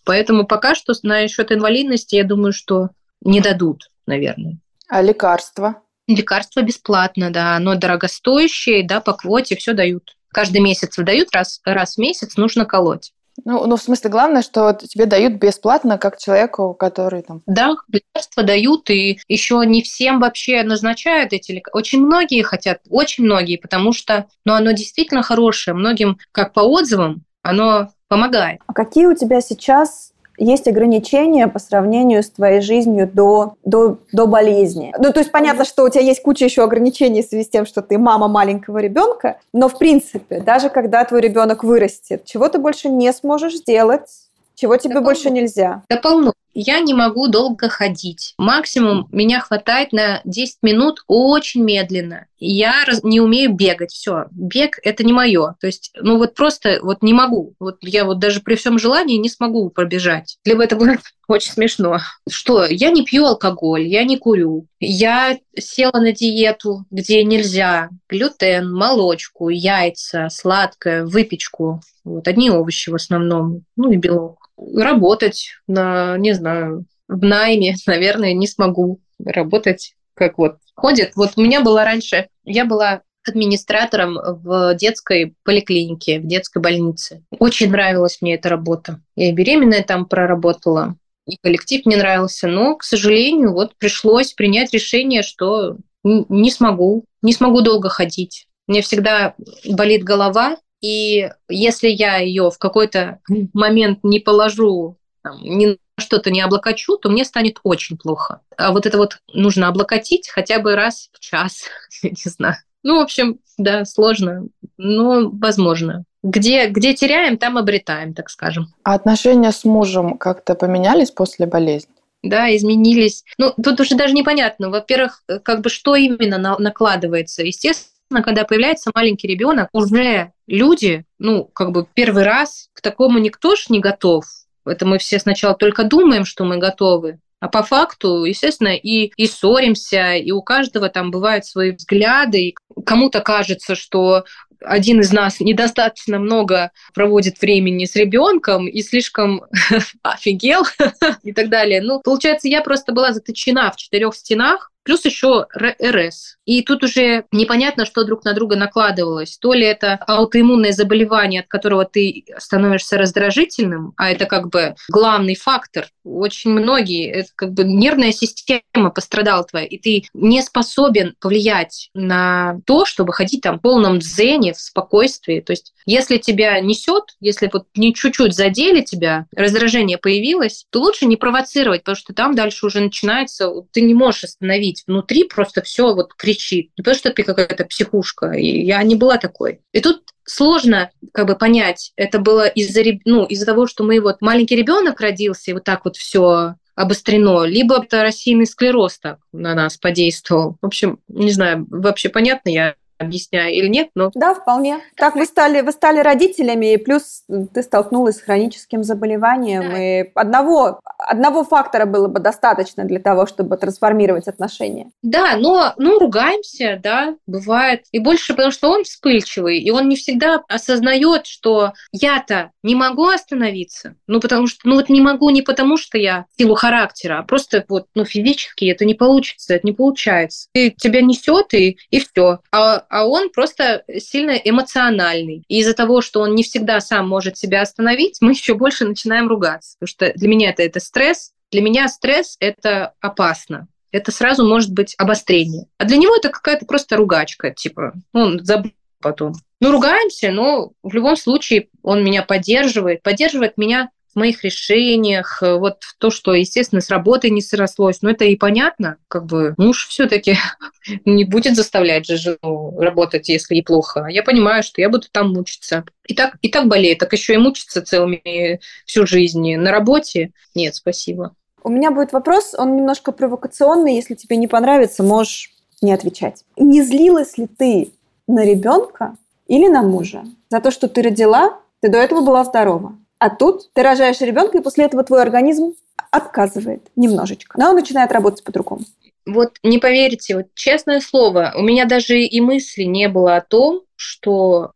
Поэтому пока что на счет инвалидности, я думаю, что не дадут, наверное. А лекарства? Лекарства бесплатно, да, но дорогостоящие, да, по квоте все дают. Каждый месяц выдают, раз, раз в месяц нужно колоть. Ну, ну, в смысле, главное, что тебе дают бесплатно, как человеку, который там... Да, лекарства дают, и еще не всем вообще назначают эти лекарства. Очень многие хотят, очень многие, потому что, ну, оно действительно хорошее. Многим, как по отзывам, оно помогает. А какие у тебя сейчас есть ограничения по сравнению с твоей жизнью до, до, до болезни. Ну, то есть понятно, что у тебя есть куча еще ограничений в связи с тем, что ты мама маленького ребенка, но в принципе, даже когда твой ребенок вырастет, чего ты больше не сможешь сделать, чего тебе да больше полно. нельзя? Да полно. Я не могу долго ходить. Максимум меня хватает на 10 минут очень медленно. Я не умею бегать. Все, бег это не мое. То есть, ну вот просто вот не могу. Вот я вот даже при всем желании не смогу пробежать. Либо это будет очень смешно. Что? Я не пью алкоголь, я не курю. Я села на диету, где нельзя глютен, молочку, яйца, сладкое, выпечку. Вот одни овощи в основном, ну и белок работать на, не знаю, в найме, наверное, не смогу работать как вот ходит. Вот у меня была раньше, я была администратором в детской поликлинике, в детской больнице. Очень нравилась мне эта работа. Я и беременная там проработала, и коллектив мне нравился, но, к сожалению, вот пришлось принять решение, что не смогу, не смогу долго ходить. Мне всегда болит голова, и если я ее в какой-то момент не положу, там, ни что-то не облокочу, то мне станет очень плохо. А вот это вот нужно облокотить хотя бы раз в час, не знаю. Ну, в общем, да, сложно, но возможно. Где, где теряем, там обретаем, так скажем. А отношения с мужем как-то поменялись после болезни? да, изменились. Ну, тут уже даже непонятно. Во-первых, как бы что именно на- накладывается. Естественно, когда появляется маленький ребенок, уже люди, ну, как бы первый раз к такому никто ж не готов. Это мы все сначала только думаем, что мы готовы. А по факту, естественно, и, и ссоримся, и у каждого там бывают свои взгляды. Кому-то кажется, что один из нас недостаточно много проводит времени с ребенком и слишком офигел и так далее. Ну, получается, я просто была заточена в четырех стенах, плюс еще РС. И тут уже непонятно, что друг на друга накладывалось. То ли это аутоиммунное заболевание, от которого ты становишься раздражительным, а это как бы главный фактор. Очень многие, это как бы нервная система пострадала твоя, и ты не способен повлиять на то, чтобы ходить там в полном дзене, в спокойствии. То есть если тебя несет, если вот не чуть-чуть задели тебя, раздражение появилось, то лучше не провоцировать, потому что там дальше уже начинается, ты не можешь остановить. Внутри просто все вот кричит. Не потому что ты какая-то психушка. И я не была такой. И тут сложно как бы понять, это было из-за ну, из-за того, что мы вот маленький ребенок родился, и вот так вот все обострено, либо это рассеянный склероз так на нас подействовал. В общем, не знаю, вообще понятно я объясняю или нет, но... Да, вполне. Так вы стали, вы стали родителями, и плюс ты столкнулась с хроническим заболеванием, да. и одного, одного фактора было бы достаточно для того, чтобы трансформировать отношения. Да, но ну, ругаемся, да, бывает. И больше потому, что он вспыльчивый, и он не всегда осознает, что я-то не могу остановиться, ну, потому что, ну, вот не могу не потому, что я силу характера, а просто вот, ну, физически это не получится, это не получается. И тебя несет, и, и все. А а он просто сильно эмоциональный. И из-за того, что он не всегда сам может себя остановить, мы еще больше начинаем ругаться. Потому что для меня это, это стресс. Для меня стресс – это опасно. Это сразу может быть обострение. А для него это какая-то просто ругачка, типа, он забыл потом. Ну, ругаемся, но в любом случае он меня поддерживает, поддерживает меня моих решениях, э, вот то, что, естественно, с работой не срослось, но это и понятно, как бы муж все-таки не будет заставлять же жену работать, если и плохо. Я понимаю, что я буду там мучиться. И так, и так болеет, так еще и мучиться целыми всю жизнь на работе. Нет, спасибо. У меня будет вопрос, он немножко провокационный, если тебе не понравится, можешь не отвечать. Не злилась ли ты на ребенка или на мужа за то, что ты родила, ты до этого была здорова? А тут ты рожаешь ребенка, и после этого твой организм отказывает немножечко. Но он начинает работать по-другому. вот не поверите, вот честное слово, у меня даже и мысли не было о том, что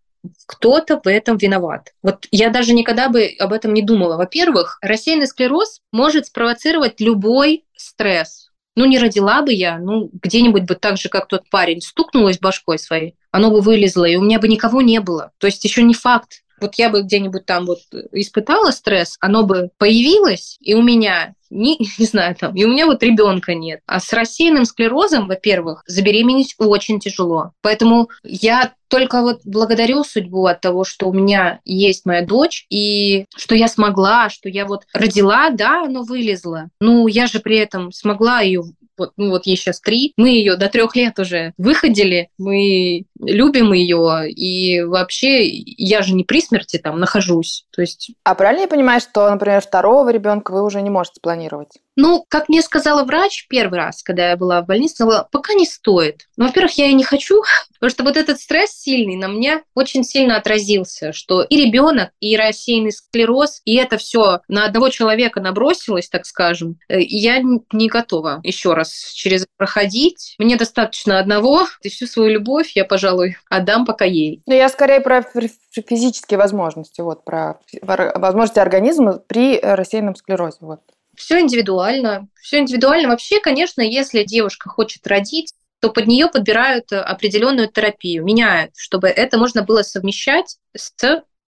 кто-то в этом виноват. Вот я даже никогда бы об этом не думала. Во-первых, рассеянный склероз может спровоцировать любой стресс. Ну, не родила бы я, ну, где-нибудь бы так же, как тот парень, стукнулась башкой своей, оно бы вылезло, и у меня бы никого не было. То есть еще не факт. Вот я бы где-нибудь там вот испытала стресс, оно бы появилось, и у меня не, не знаю, там, и у меня вот ребенка нет. А с рассеянным склерозом, во-первых, забеременеть очень тяжело. Поэтому я только вот благодарю судьбу от того, что у меня есть моя дочь, и что я смогла, что я вот родила, да, оно вылезло. Ну, я же при этом смогла ее вот, ну вот ей сейчас три, мы ее до трех лет уже выходили, мы любим ее, и вообще я же не при смерти там нахожусь. То есть... А правильно я понимаю, что, например, второго ребенка вы уже не можете планировать? Ну, как мне сказала врач первый раз, когда я была в больнице, сказала, пока не стоит. Ну, во-первых, я и не хочу, потому что вот этот стресс сильный на мне очень сильно отразился, что и ребенок, и рассеянный склероз, и это все на одного человека набросилось, так скажем. Э, я не готова еще раз через проходить. Мне достаточно одного, и всю свою любовь я, пожалуй, отдам пока ей. Ну, я скорее про физические возможности, вот, про возможности организма при рассеянном склерозе. Вот. Все индивидуально. Все индивидуально. Вообще, конечно, если девушка хочет родить, то под нее подбирают определенную терапию, меняют, чтобы это можно было совмещать с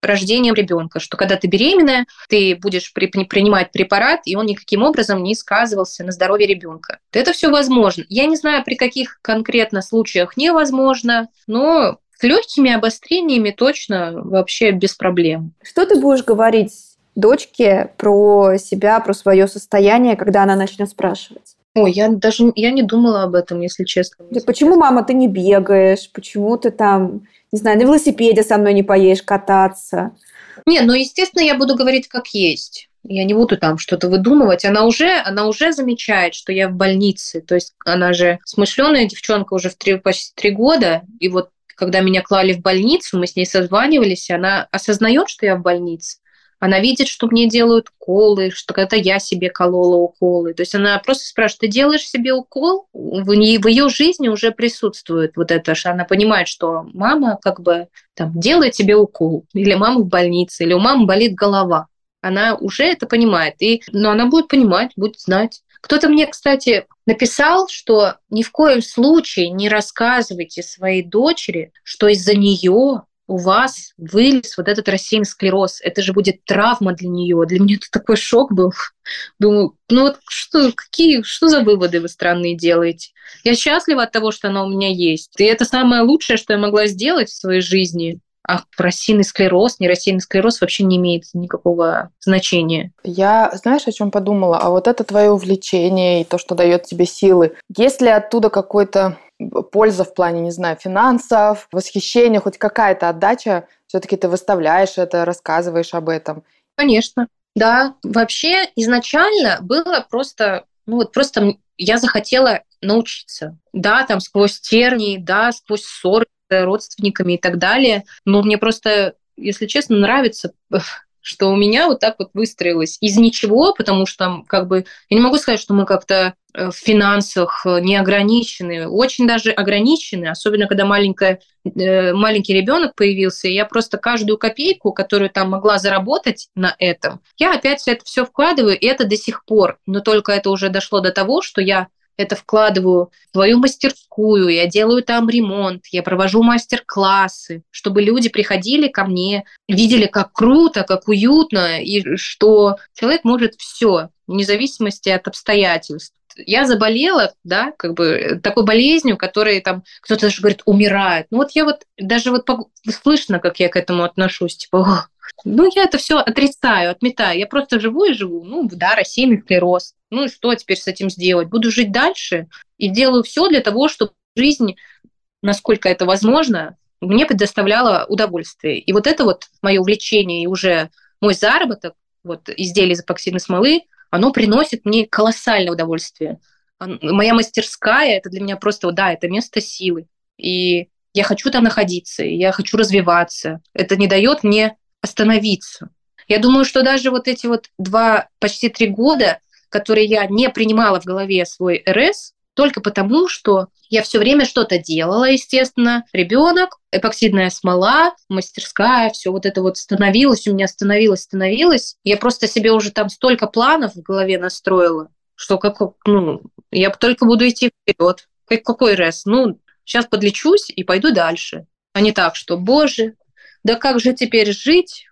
рождением ребенка, что когда ты беременная, ты будешь при, принимать препарат, и он никаким образом не сказывался на здоровье ребенка. Это все возможно. Я не знаю, при каких конкретно случаях невозможно, но с легкими обострениями точно вообще без проблем. Что ты будешь говорить дочке про себя, про свое состояние, когда она начнет спрашивать? Ой, я даже я не думала об этом, если честно. Если почему, честно. мама, ты не бегаешь? Почему ты там, не знаю, на велосипеде со мной не поедешь кататься? Не, ну, естественно, я буду говорить как есть. Я не буду там что-то выдумывать. Она уже, она уже замечает, что я в больнице. То есть она же смышленая девчонка уже в три, почти три года. И вот когда меня клали в больницу, мы с ней созванивались, она осознает, что я в больнице. Она видит, что мне делают уколы, что когда я себе колола уколы. То есть она просто спрашивает, ты делаешь себе укол? В, в ее жизни уже присутствует вот это, что она понимает, что мама как бы там делает себе укол, или мама в больнице, или у мамы болит голова. Она уже это понимает. И, но она будет понимать, будет знать. Кто-то мне, кстати, написал, что ни в коем случае не рассказывайте своей дочери, что из-за нее у вас вылез вот этот рассеянный склероз. Это же будет травма для нее. Для меня это такой шок был. Думаю, ну вот что, какие, что за выводы вы странные делаете? Я счастлива от того, что она у меня есть. И это самое лучшее, что я могла сделать в своей жизни. А рассеянный склероз, не рассеянный склероз вообще не имеет никакого значения. Я, знаешь, о чем подумала? А вот это твое увлечение и то, что дает тебе силы. Есть ли оттуда какой-то польза в плане, не знаю, финансов, восхищения, хоть какая-то отдача, все-таки ты выставляешь это, рассказываешь об этом. Конечно. Да, вообще изначально было просто, ну вот просто я захотела научиться. Да, там сквозь тернии, да, сквозь ссоры с родственниками и так далее. Но мне просто, если честно, нравится что у меня вот так вот выстроилось из ничего, потому что как бы я не могу сказать, что мы как-то э, в финансах э, не ограничены, очень даже ограничены, особенно когда маленькая, э, маленький ребенок появился, я просто каждую копейку, которую там могла заработать на этом, я опять это все вкладываю, и это до сих пор, но только это уже дошло до того, что я это вкладываю в свою мастерскую, я делаю там ремонт, я провожу мастер-классы, чтобы люди приходили ко мне, видели, как круто, как уютно, и что человек может все, вне зависимости от обстоятельств. Я заболела, да, как бы такой болезнью, которая там, кто-то даже говорит, умирает. Ну вот я вот, даже вот слышно, как я к этому отношусь, типа, ну, я это все отрицаю, отметаю. Я просто живу и живу. Ну, да, рассеянный склероз. Ну и что теперь с этим сделать? Буду жить дальше и делаю все для того, чтобы жизнь, насколько это возможно, мне предоставляла удовольствие. И вот это вот мое увлечение и уже мой заработок, вот изделия из эпоксидной смолы, оно приносит мне колоссальное удовольствие. Моя мастерская, это для меня просто, да, это место силы. И я хочу там находиться, я хочу развиваться. Это не дает мне остановиться. Я думаю, что даже вот эти вот два, почти три года, которые я не принимала в голове свой РС, только потому, что я все время что-то делала, естественно. Ребенок, эпоксидная смола, мастерская, все вот это вот становилось, у меня становилось, становилось. Я просто себе уже там столько планов в голове настроила, что как, ну, я только буду идти вперед. Какой раз? Ну, сейчас подлечусь и пойду дальше. А не так, что, боже, да как же теперь жить?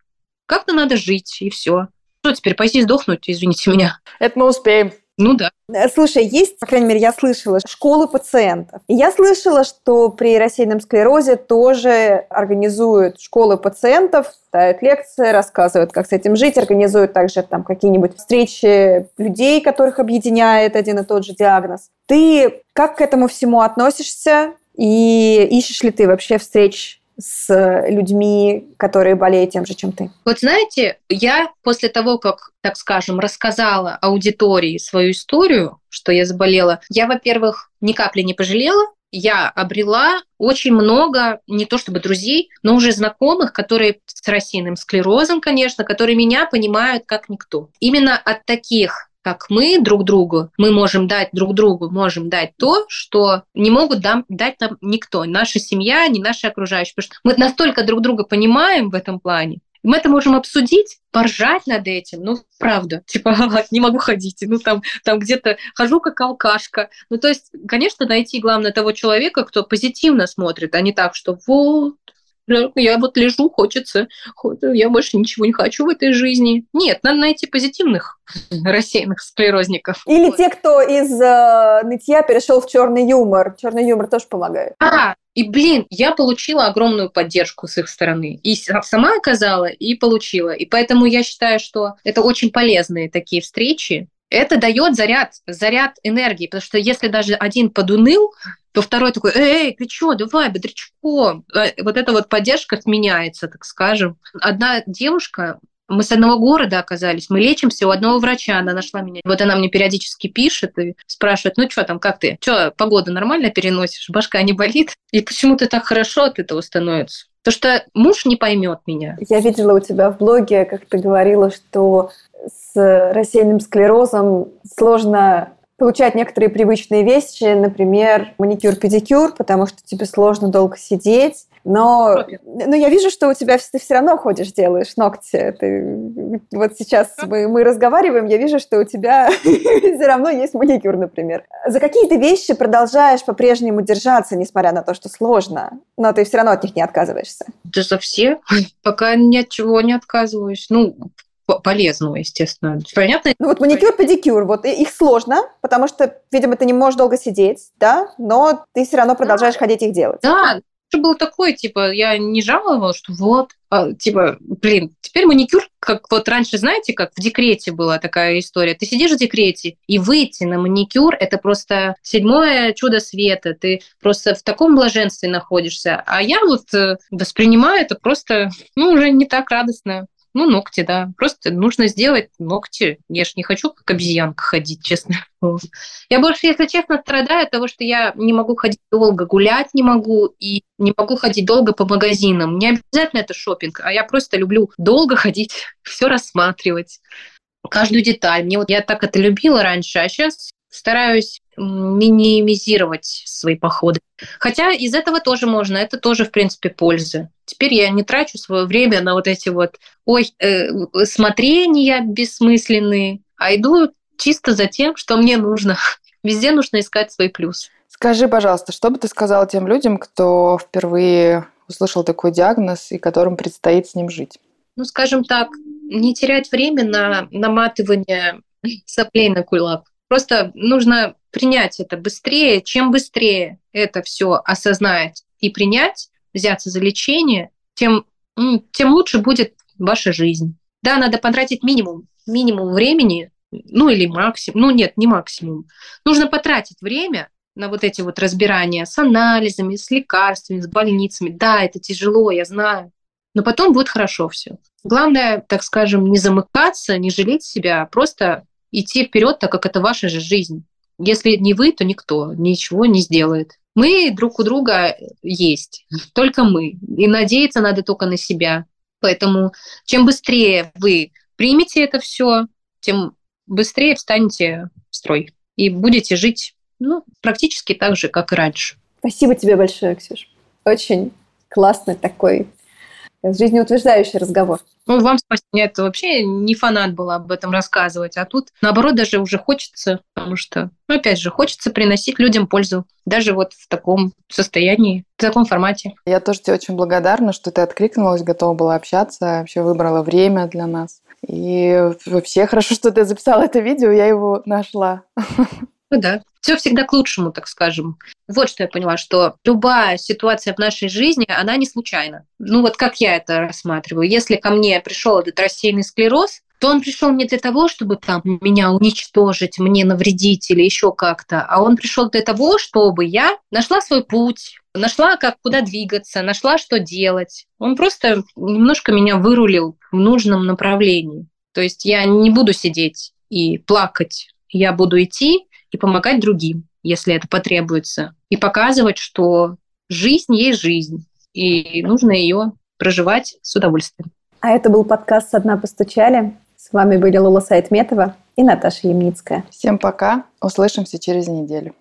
Как-то надо жить, и все. Что теперь, пойти сдохнуть, извините меня? Это мы успеем. Ну да. Э, слушай, есть, по крайней мере, я слышала, школы пациентов. И я слышала, что при рассеянном склерозе тоже организуют школы пациентов, ставят лекции, рассказывают, как с этим жить, организуют также там какие-нибудь встречи людей, которых объединяет один и тот же диагноз. Ты как к этому всему относишься? И ищешь ли ты вообще встреч с людьми, которые болеют тем же, чем ты? Вот знаете, я после того, как, так скажем, рассказала аудитории свою историю, что я заболела, я, во-первых, ни капли не пожалела, я обрела очень много, не то чтобы друзей, но уже знакомых, которые с рассеянным склерозом, конечно, которые меня понимают как никто. Именно от таких как мы друг другу, мы можем дать друг другу, можем дать то, что не могут дам, дать нам никто, наша семья, не наши окружающие. Потому что мы настолько друг друга понимаем в этом плане, мы это можем обсудить, поржать над этим, ну, правда, типа, не могу ходить, ну, там, там где-то хожу как алкашка. Ну, то есть, конечно, найти, главное, того человека, кто позитивно смотрит, а не так, что вот, я вот лежу, хочется, я больше ничего не хочу в этой жизни. Нет, надо найти позитивных рассеянных склерозников. Или вот. те, кто из э, нытья перешел в черный юмор. Черный юмор тоже помогает. А, и, блин, я получила огромную поддержку с их стороны. И сама оказала, и получила. И поэтому я считаю, что это очень полезные такие встречи, это дает заряд, заряд энергии, потому что если даже один подуныл, то второй такой, эй, ты что, давай, бодрячком. Э, вот эта вот поддержка сменяется, так скажем. Одна девушка, мы с одного города оказались, мы лечимся у одного врача, она нашла меня. Вот она мне периодически пишет и спрашивает, ну что там, как ты? Что, погода нормально переносишь? Башка не болит? И почему ты так хорошо от этого становится? Потому что муж не поймет меня. Я видела у тебя в блоге, как ты говорила, что с рассеянным склерозом сложно получать некоторые привычные вещи, например, маникюр-педикюр, потому что тебе сложно долго сидеть. Но, но я вижу, что у тебя ты все равно ходишь, делаешь ногти. Ты, вот сейчас мы, мы разговариваем, я вижу, что у тебя все равно есть маникюр, например. За какие ты вещи продолжаешь по-прежнему держаться, несмотря на то, что сложно, но ты все равно от них не отказываешься? Да за все. Пока ни от чего не отказываюсь. Ну, полезного, естественно. Понятно? Ну вот маникюр, педикюр, вот их сложно, потому что, видимо, ты не можешь долго сидеть, да, но ты все равно продолжаешь да. ходить их делать. Да, был такой, типа, я не жаловалась, что вот, а, типа, блин, теперь маникюр, как вот раньше, знаете, как в декрете была такая история. Ты сидишь в декрете, и выйти на маникюр – это просто седьмое чудо света. Ты просто в таком блаженстве находишься. А я вот э, воспринимаю это просто, ну, уже не так радостно. Ну, ногти, да. Просто нужно сделать ногти. Я же не хочу как обезьянка ходить, честно. Я больше, если честно, страдаю от того, что я не могу ходить долго, гулять не могу и не могу ходить долго по магазинам. Не обязательно это шопинг, а я просто люблю долго ходить, все рассматривать каждую деталь. Мне вот я так это любила раньше, а сейчас стараюсь минимизировать свои походы. Хотя из этого тоже можно, это тоже, в принципе, польза. Теперь я не трачу свое время на вот эти вот ой, э, смотрения бессмысленные, а иду чисто за тем, что мне нужно. Везде нужно искать свой плюс. Скажи, пожалуйста, что бы ты сказала тем людям, кто впервые услышал такой диагноз и которым предстоит с ним жить? Ну, скажем так, не терять время на наматывание соплей на кулак. Просто нужно принять это быстрее. Чем быстрее это все осознать и принять, взяться за лечение, тем, тем лучше будет ваша жизнь. Да, надо потратить минимум, минимум времени, ну или максимум, ну нет, не максимум. Нужно потратить время на вот эти вот разбирания с анализами, с лекарствами, с больницами. Да, это тяжело, я знаю, но потом будет хорошо все. Главное, так скажем, не замыкаться, не жалеть себя, а просто идти вперед, так как это ваша же жизнь. Если не вы, то никто ничего не сделает. Мы друг у друга есть, только мы. И надеяться надо только на себя. Поэтому чем быстрее вы примете это все, тем быстрее встанете в строй и будете жить Ну, практически так же, как и раньше. Спасибо тебе большое, Ксюш. Очень классный такой жизнеутверждающий разговор. Ну, вам спасибо. Нет, вообще не фанат была об этом рассказывать. А тут, наоборот, даже уже хочется, потому что, ну, опять же, хочется приносить людям пользу. Даже вот в таком состоянии, в таком формате. Я тоже тебе очень благодарна, что ты откликнулась, готова была общаться, вообще выбрала время для нас. И вообще хорошо, что ты записала это видео, я его нашла. Ну да. Все всегда к лучшему, так скажем. Вот что я поняла, что любая ситуация в нашей жизни, она не случайна. Ну вот как я это рассматриваю. Если ко мне пришел этот рассеянный склероз, то он пришел не для того, чтобы там меня уничтожить, мне навредить или еще как-то, а он пришел для того, чтобы я нашла свой путь, нашла, как куда двигаться, нашла, что делать. Он просто немножко меня вырулил в нужном направлении. То есть я не буду сидеть и плакать, я буду идти и помогать другим, если это потребуется, и показывать, что жизнь есть жизнь, и нужно ее проживать с удовольствием. А это был подкаст «Со дна постучали». С вами были Лола Сайтметова и Наташа Ямницкая. Всем пока. Услышимся через неделю.